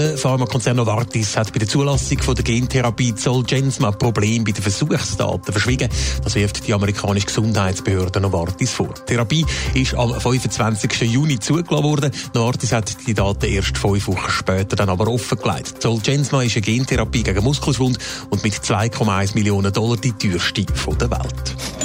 Der Pharmakonzern Novartis hat bei der Zulassung von der Gentherapie Zolgensma Probleme bei den Versuchsdaten verschwiegen. Das wirft die amerikanische Gesundheitsbehörde Novartis vor. Die Therapie ist am 25. Juni zugelassen worden. Novartis hat die Daten erst fünf Wochen später dann aber offengelegt. Zolgensma ist eine Gentherapie gegen Muskelschwund und mit 2,1 Millionen Dollar die teuerste der Welt.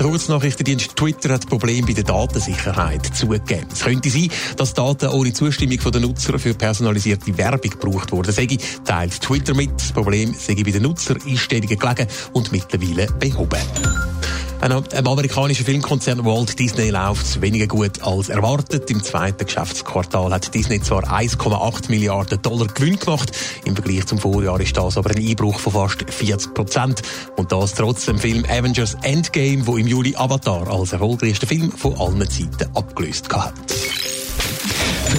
Der Kurznachrichtendienst Twitter hat Probleme bei der Datensicherheit zugegeben. Es könnte sein, dass Daten ohne Zustimmung der Nutzer für personalisierte Werbung gebraucht wurden. Segi teilt Twitter mit. Das Problem sei bei den Nutzereinstellungen gelegen und mittlerweile behoben. Einem amerikanischen Filmkonzern Walt Disney läuft es weniger gut als erwartet. Im zweiten Geschäftsquartal hat Disney zwar 1,8 Milliarden Dollar Gewinn gemacht. Im Vergleich zum Vorjahr ist das aber ein Einbruch von fast 40 Prozent. Und das trotz dem Film Avengers Endgame, wo im Juli Avatar als erfolgreichster Film von allen Zeiten abgelöst hat.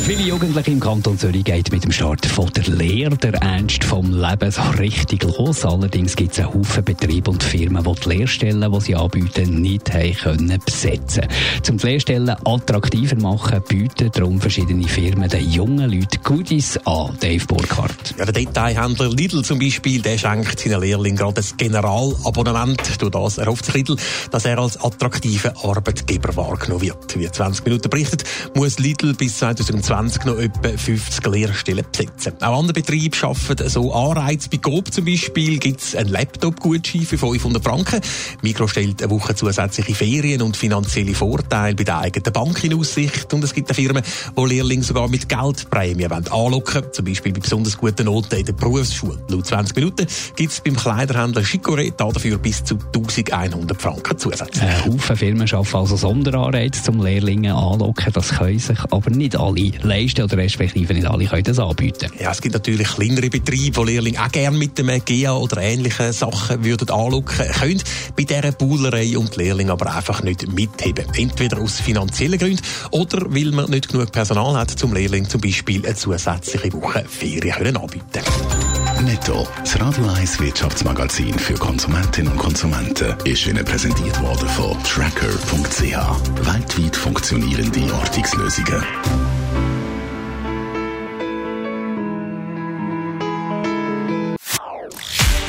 Viele Jugendliche im Kanton Zürich geht mit dem Start von der Lehre der Ernst vom Leben so richtig los. Allerdings gibt es einen Haufen Betriebe und Firmen, die die Lehrstellen, die sie anbieten, nicht haben können besetzen Um die Lehrstellen attraktiver zu machen, bieten darum verschiedene Firmen den jungen Leuten Goodies an. Dave Burkhardt. Ja, der Detailhändler Lidl zum Beispiel, der schenkt seinen Lehrlingen gerade ein Generalabonnement. Durch das erhofft sich Lidl, dass er als attraktiver Arbeitgeber wahrgenommen wird. Wie 20 Minuten berichtet, muss Lidl bis 2000 2020 noch etwa 50 Lehrstellen besetzen. Auch andere Betriebe schaffen so Anreize. Bei Coop zum Beispiel gibt es einen Laptop-Gutschein für 500 Franken. Mikro stellt eine Woche zusätzliche Ferien und finanzielle Vorteile bei der eigenen Bank in Aussicht. Und es gibt Firmen, die Lehrlinge sogar mit Geldprämien anlocken wollen. Zum Beispiel bei besonders guten Noten in der Berufsschule. Laut 20 Minuten gibt es beim Kleiderhändler Chicoré dafür bis zu 1100 Franken zusätzlich. Ein Haufen Firmen schaffen also Sonderanreize zum Lehrlinge anlocken. Das können sich aber nicht alle leisten oder respektive nicht alle können das anbieten. Ja, es gibt natürlich kleinere Betriebe, wo Lehrlinge auch gerne mit dem GEA oder ähnlichen Sachen würden anschauen können. Bei dieser Buhlerei und die Lehrlinge aber einfach nicht mitheben. Entweder aus finanziellen Gründen oder weil man nicht genug Personal hat, zum Lehrling zum Beispiel eine zusätzliche Woche Ferien können anbieten Netto, das Radio 1 Wirtschaftsmagazin für Konsumentinnen und Konsumenten, ist Ihnen präsentiert worden von Tracker.ch. Weltweit funktionierende Ortungslösungen.